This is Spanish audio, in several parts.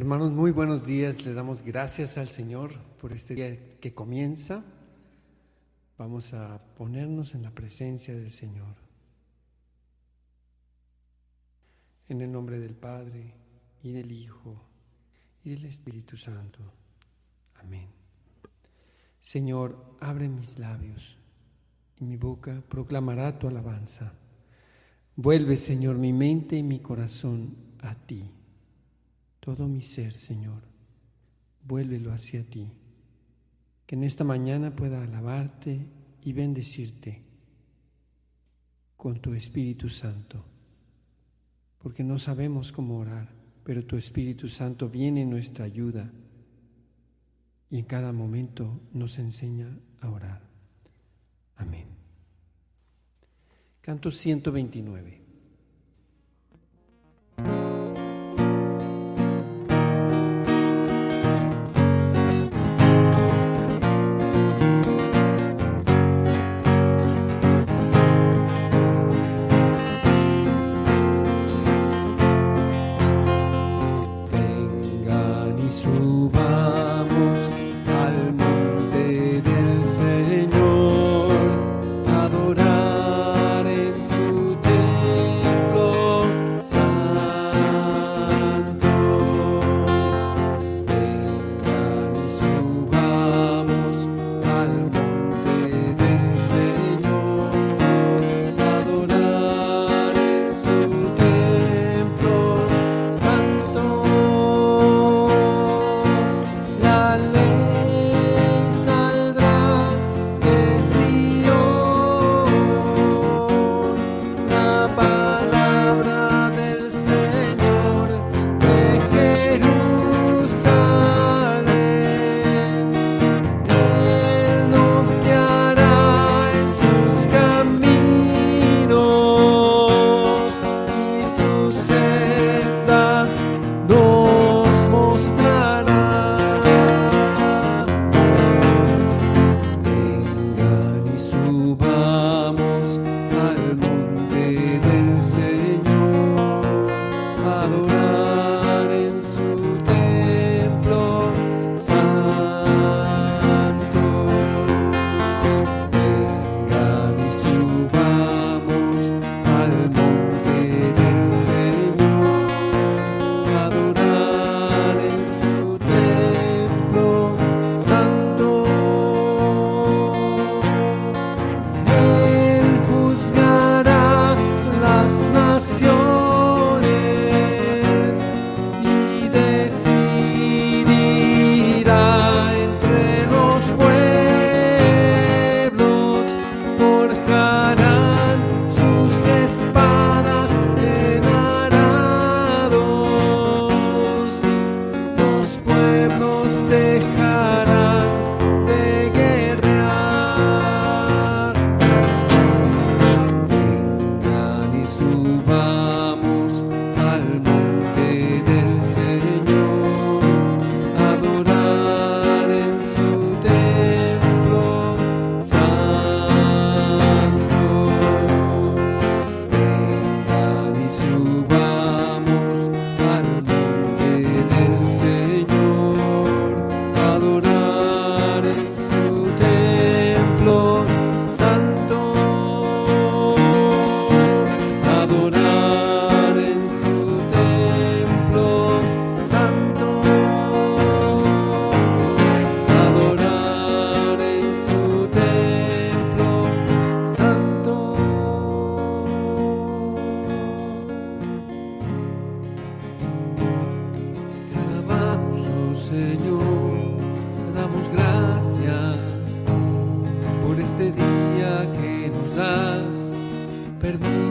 Hermanos, muy buenos días. Le damos gracias al Señor por este día que comienza. Vamos a ponernos en la presencia del Señor. En el nombre del Padre y del Hijo y del Espíritu Santo. Amén. Señor, abre mis labios y mi boca proclamará tu alabanza. Vuelve, Señor, mi mente y mi corazón a ti todo mi ser, Señor, vuélvelo hacia ti. Que en esta mañana pueda alabarte y bendecirte con tu Espíritu Santo, porque no sabemos cómo orar, pero tu Espíritu Santo viene en nuestra ayuda y en cada momento nos enseña a orar. Amén. Canto 129. perdí.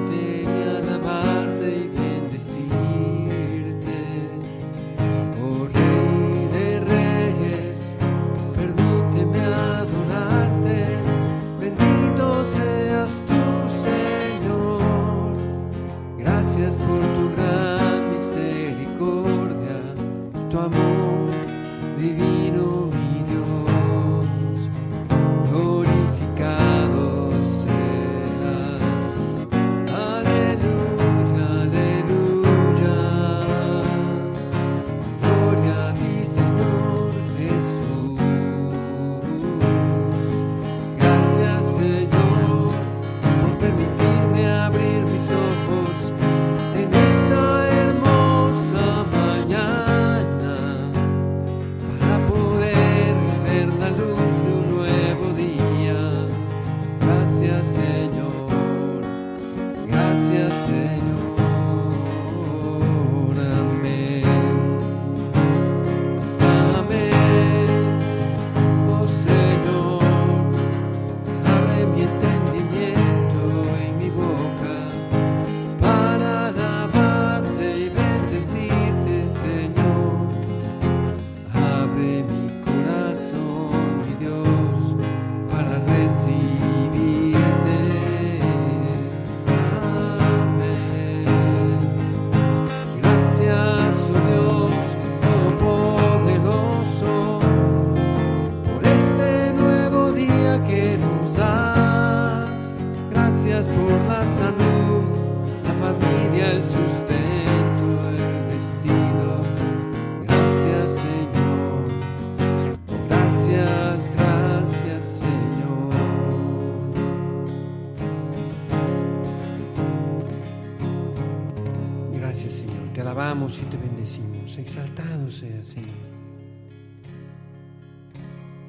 Y te bendecimos. Exaltado sea, Señor.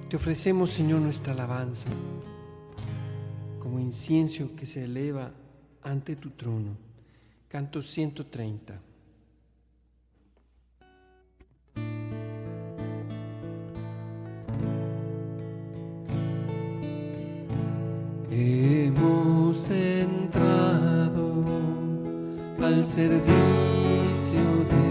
Te ofrecemos, Señor, nuestra alabanza como incienso que se eleva ante tu trono. Canto 130. Hemos entrado al servicio de una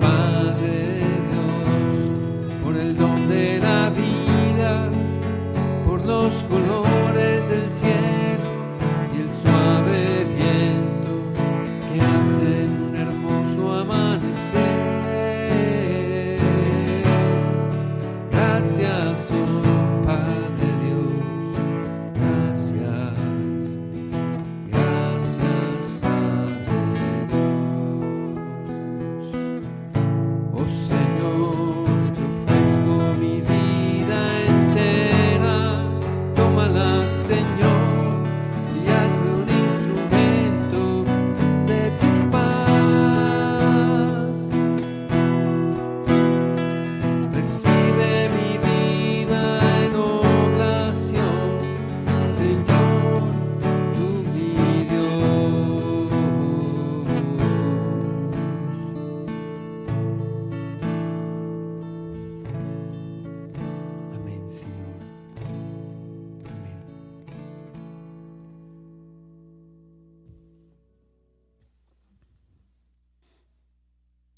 Padre Dios por el don de la vida, por los colores del cielo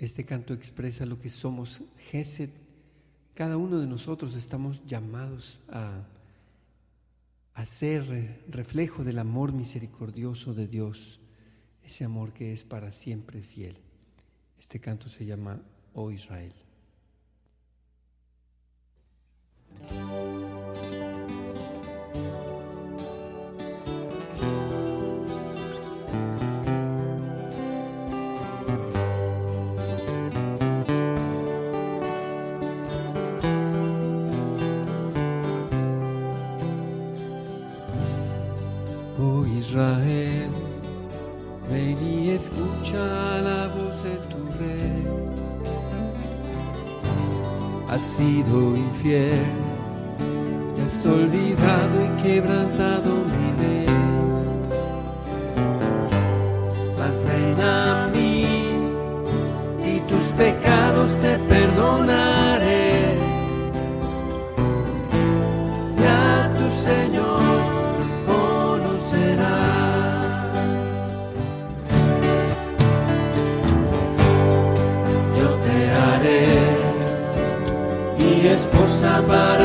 Este canto expresa lo que somos, Gesed. Cada uno de nosotros estamos llamados a, a ser reflejo del amor misericordioso de Dios, ese amor que es para siempre fiel. Este canto se llama Oh Israel. Oh Israel, ven y escucha la voz de tu rey. Has sido infiel, te has olvidado y quebrantado mi ley. Mas ven a mí y tus pecados te perdonaré. Esposa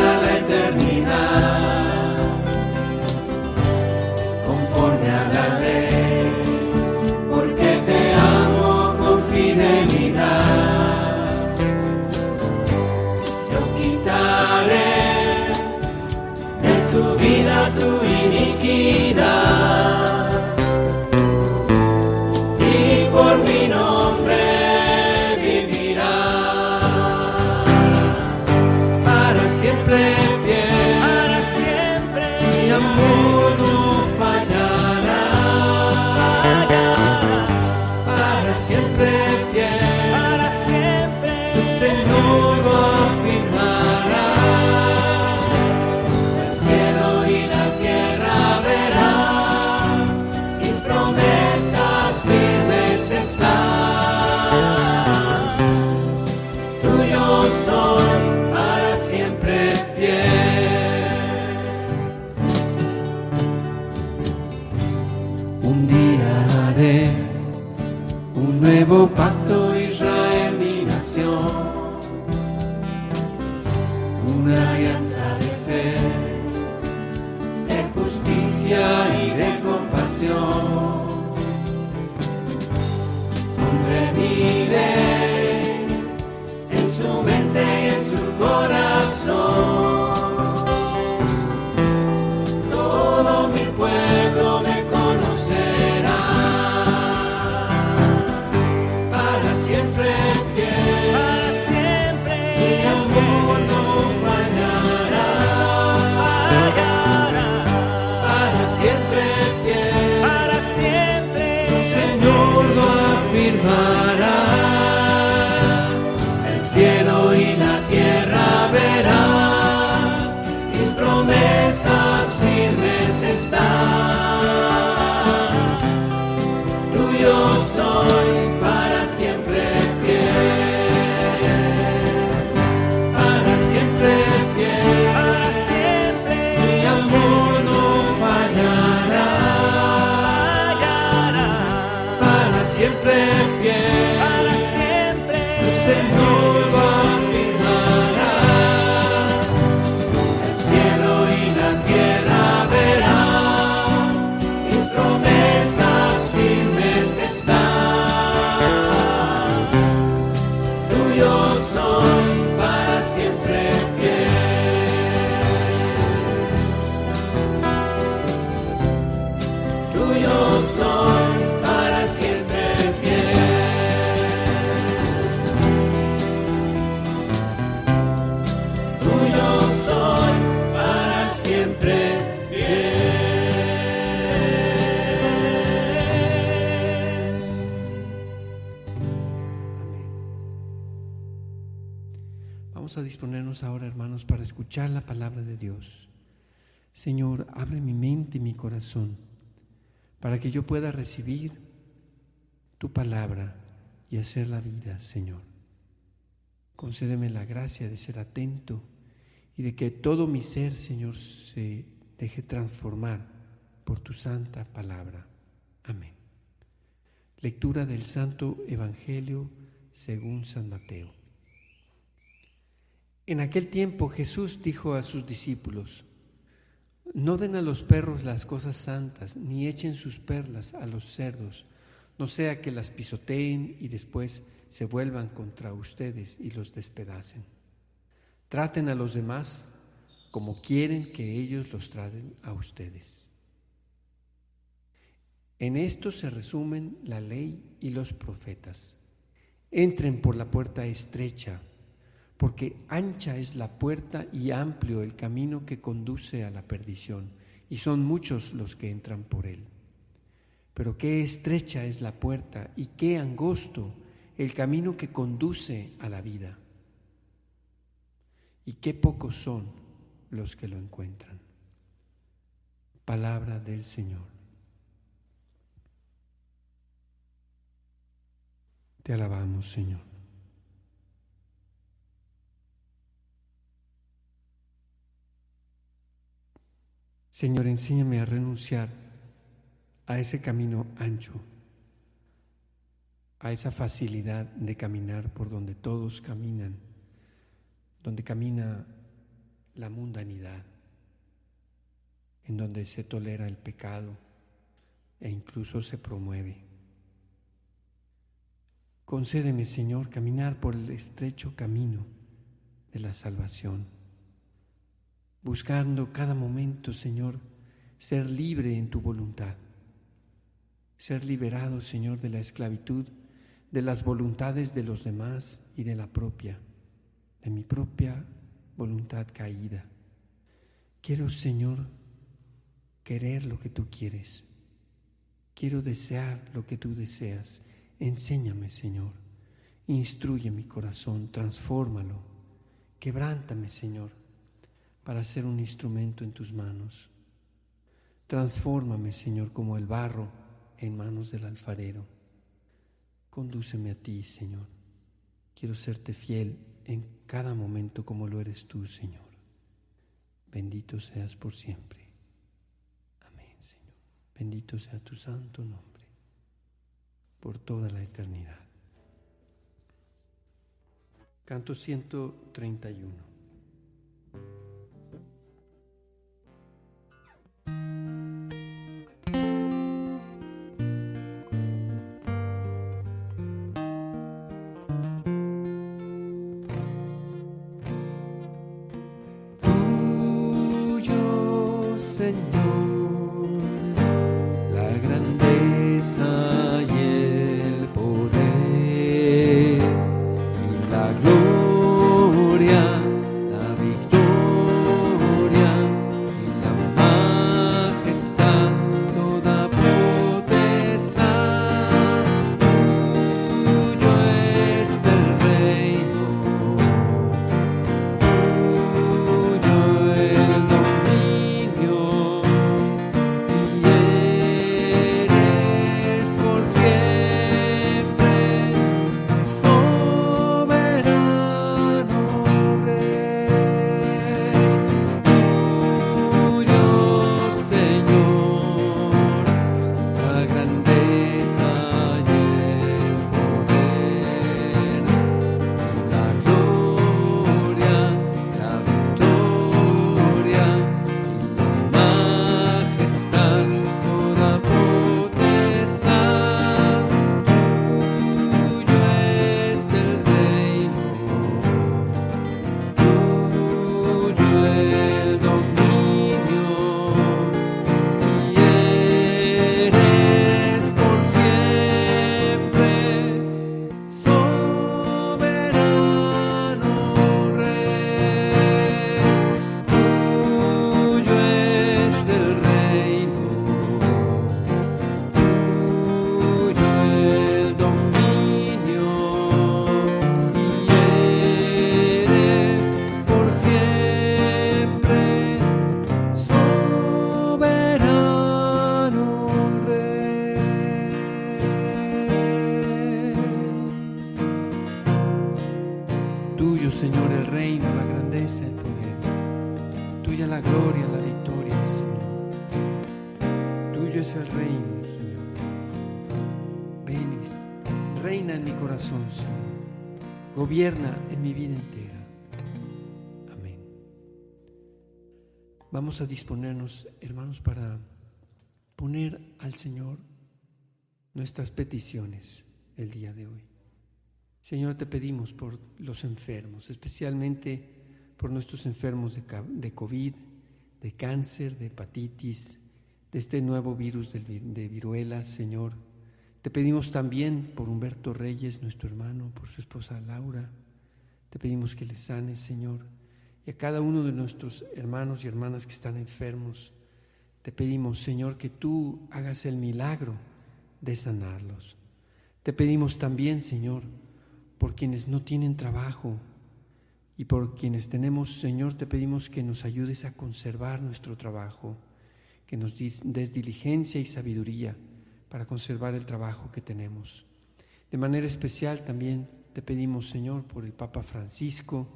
pacto, Israel, mi nación una alianza de fe, de justicia y de compasión. Mi ley en su mente y en su corazón. A disponernos ahora, hermanos, para escuchar la palabra de Dios. Señor, abre mi mente y mi corazón para que yo pueda recibir tu palabra y hacer la vida, Señor. Concédeme la gracia de ser atento y de que todo mi ser, Señor, se deje transformar por tu santa palabra. Amén. Lectura del Santo Evangelio según San Mateo. En aquel tiempo Jesús dijo a sus discípulos, no den a los perros las cosas santas, ni echen sus perlas a los cerdos, no sea que las pisoteen y después se vuelvan contra ustedes y los despedacen. Traten a los demás como quieren que ellos los traten a ustedes. En esto se resumen la ley y los profetas. Entren por la puerta estrecha, porque ancha es la puerta y amplio el camino que conduce a la perdición, y son muchos los que entran por él. Pero qué estrecha es la puerta y qué angosto el camino que conduce a la vida. Y qué pocos son los que lo encuentran. Palabra del Señor. Te alabamos, Señor. Señor, enséñame a renunciar a ese camino ancho, a esa facilidad de caminar por donde todos caminan, donde camina la mundanidad, en donde se tolera el pecado e incluso se promueve. Concédeme, Señor, caminar por el estrecho camino de la salvación, buscando cada momento, Señor, ser libre en tu voluntad, ser liberado, Señor, de la esclavitud, de las voluntades de los demás y de la propia, de mi propia voluntad caída. Quiero, Señor, querer lo que tú quieres. Quiero desear lo que tú deseas Enséñame, Señor. Instruye mi corazón, transfórmalo. Quebrántame, Señor, para ser un instrumento en tus manos. Transfórmame, Señor, como el barro en manos del alfarero. Condúceme a ti, Señor. Quiero serte fiel en cada momento como lo eres tú, Señor. Bendito seas por siempre. Amén, Señor. Bendito sea tu santo nombre por toda la eternidad. Canto 131. Vamos a disponernos, hermanos, para poner al Señor nuestras peticiones el día de hoy. Señor, te pedimos por los enfermos, especialmente por nuestros enfermos de COVID, de cáncer, de hepatitis, de este nuevo virus de viruela, Señor. Te pedimos también por Humberto Reyes, nuestro hermano, por su esposa Laura. Te pedimos que le sanes, Señor. Y a cada uno de nuestros hermanos y hermanas que están enfermos, te pedimos, Señor, que tú hagas el milagro de sanarlos. Te pedimos también, Señor, por quienes no tienen trabajo y por quienes tenemos, Señor, te pedimos que nos ayudes a conservar nuestro trabajo, que nos des diligencia y sabiduría para conservar el trabajo que tenemos. De manera especial también te pedimos, Señor, por el Papa Francisco,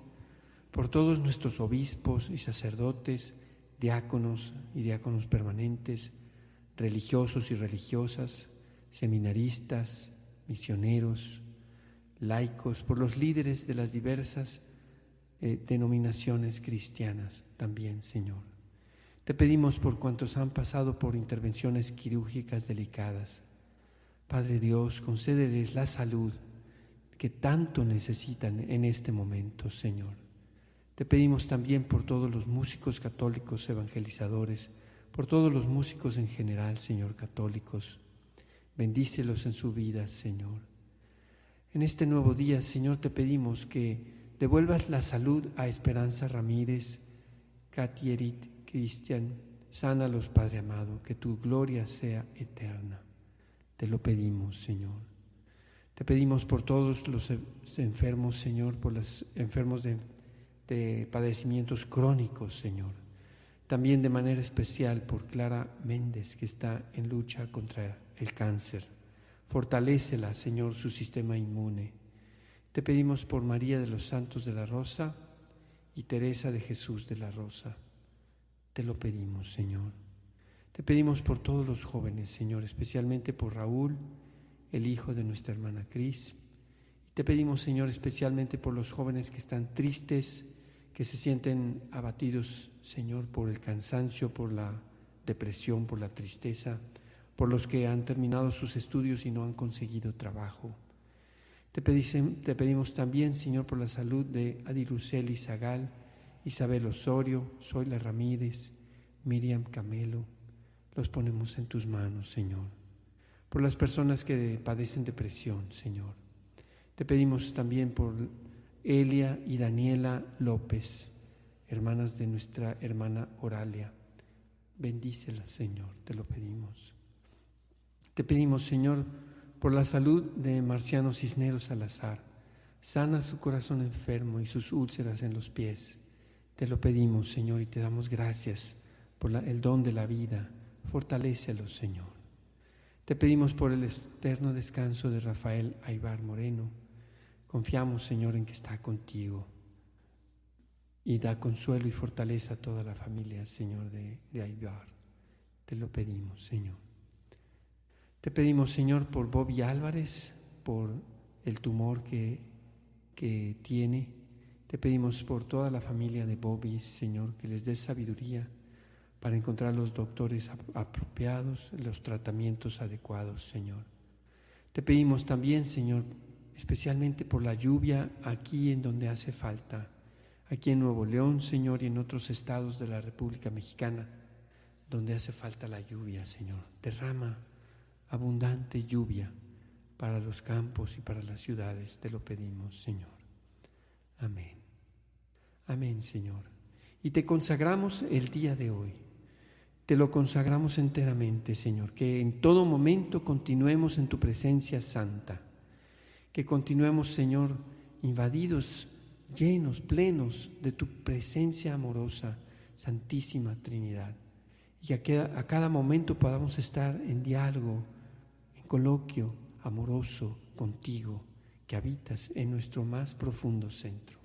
por todos nuestros obispos y sacerdotes, diáconos y diáconos permanentes, religiosos y religiosas, seminaristas, misioneros, laicos, por los líderes de las diversas eh, denominaciones cristianas también, Señor. Te pedimos por cuantos han pasado por intervenciones quirúrgicas delicadas. Padre Dios, concédeles la salud que tanto necesitan en este momento, Señor. Te pedimos también por todos los músicos católicos evangelizadores, por todos los músicos en general, Señor, católicos, Bendícelos en su vida, Señor. En este nuevo día, Señor, te pedimos que devuelvas la salud a Esperanza Ramírez, Katierit, Cristian, sánalos, Padre amado, que tu gloria sea eterna. Te lo pedimos, Señor. Te pedimos por todos los enfermos, Señor, por los enfermos de, de padecimientos crónicos, Señor. También de manera especial por Clara Méndez, que está en lucha contra el cáncer. Fortalécela, Señor, su sistema inmune. Te pedimos por María de los Santos de la Rosa y Teresa de Jesús de la Rosa. Te lo pedimos, Señor. Te pedimos por todos los jóvenes, Señor, especialmente por Raúl, el hijo de nuestra hermana Cris. Te pedimos, Señor, especialmente por los jóvenes que están tristes, que se sienten abatidos, Señor, por el cansancio, por la depresión, por la tristeza por los que han terminado sus estudios y no han conseguido trabajo. Te, pedimos también, Señor, por la salud de Adiruseli Zagal, Isabel Osorio, Zoila Ramírez, Miriam Camelo. Los ponemos en tus manos, Señor. Por las personas que padecen depresión, Señor. Te pedimos también por Elia y Daniela López, hermanas de nuestra hermana Oralia. Bendícelas, Señor, te lo pedimos. Te pedimos, Señor, por la salud de Marciano Cisneros Salazar. Sana su corazón enfermo y sus úlceras en los pies. Te lo pedimos, Señor, y te damos gracias por el don de la vida. Fortalécelo, Señor. Te pedimos por el eterno descanso de Rafael Aibar Moreno. Confiamos, Señor, en que está contigo. Y da consuelo y fortaleza a toda la familia, Señor, de, de Aibar. Te lo pedimos, Señor. Te pedimos, Señor, por Bobby Álvarez, por el tumor que, que tiene. Te pedimos por toda la familia de Bobby, Señor, que les des sabiduría para encontrar los doctores apropiados, los tratamientos adecuados, Señor. Te pedimos también, Señor, especialmente por la lluvia aquí en donde hace falta, aquí en Nuevo León, Señor, y en otros estados de la República Mexicana, donde hace falta la lluvia, Señor. Derrama abundante lluvia para los campos y para las ciudades, te lo pedimos, Señor. Amén. Amén, Señor. Y te consagramos el día de hoy. Te lo consagramos enteramente, Señor, que en todo momento continuemos en tu presencia santa, que continuemos, Señor, invadidos, llenos, plenos de tu presencia amorosa, Santísima Trinidad, y que a cada momento podamos estar en diálogo, coloquio amoroso contigo que habitas en nuestro más profundo centro.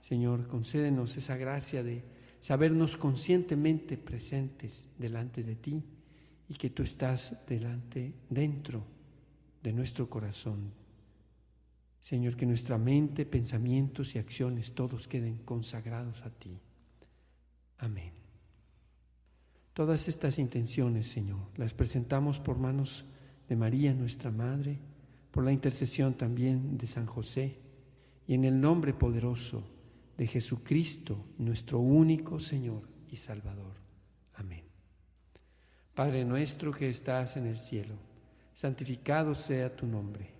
Señor, concédenos esa gracia de sabernos conscientemente presentes delante de ti y que tú estás delante, dentro de nuestro corazón. Señor, que nuestra mente, pensamientos y acciones todos queden consagrados a ti. Amén. Todas estas intenciones, Señor, las presentamos por manos de María, nuestra Madre, por la intercesión también de San José y en el nombre poderoso de Jesucristo, nuestro único Señor y Salvador. Amén. Padre nuestro que estás en el cielo, santificado sea tu nombre.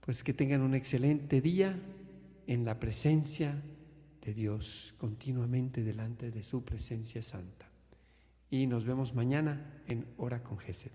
Pues que tengan un excelente día en la presencia de Dios, continuamente delante de su presencia santa. Y nos vemos mañana en Hora con Gesed.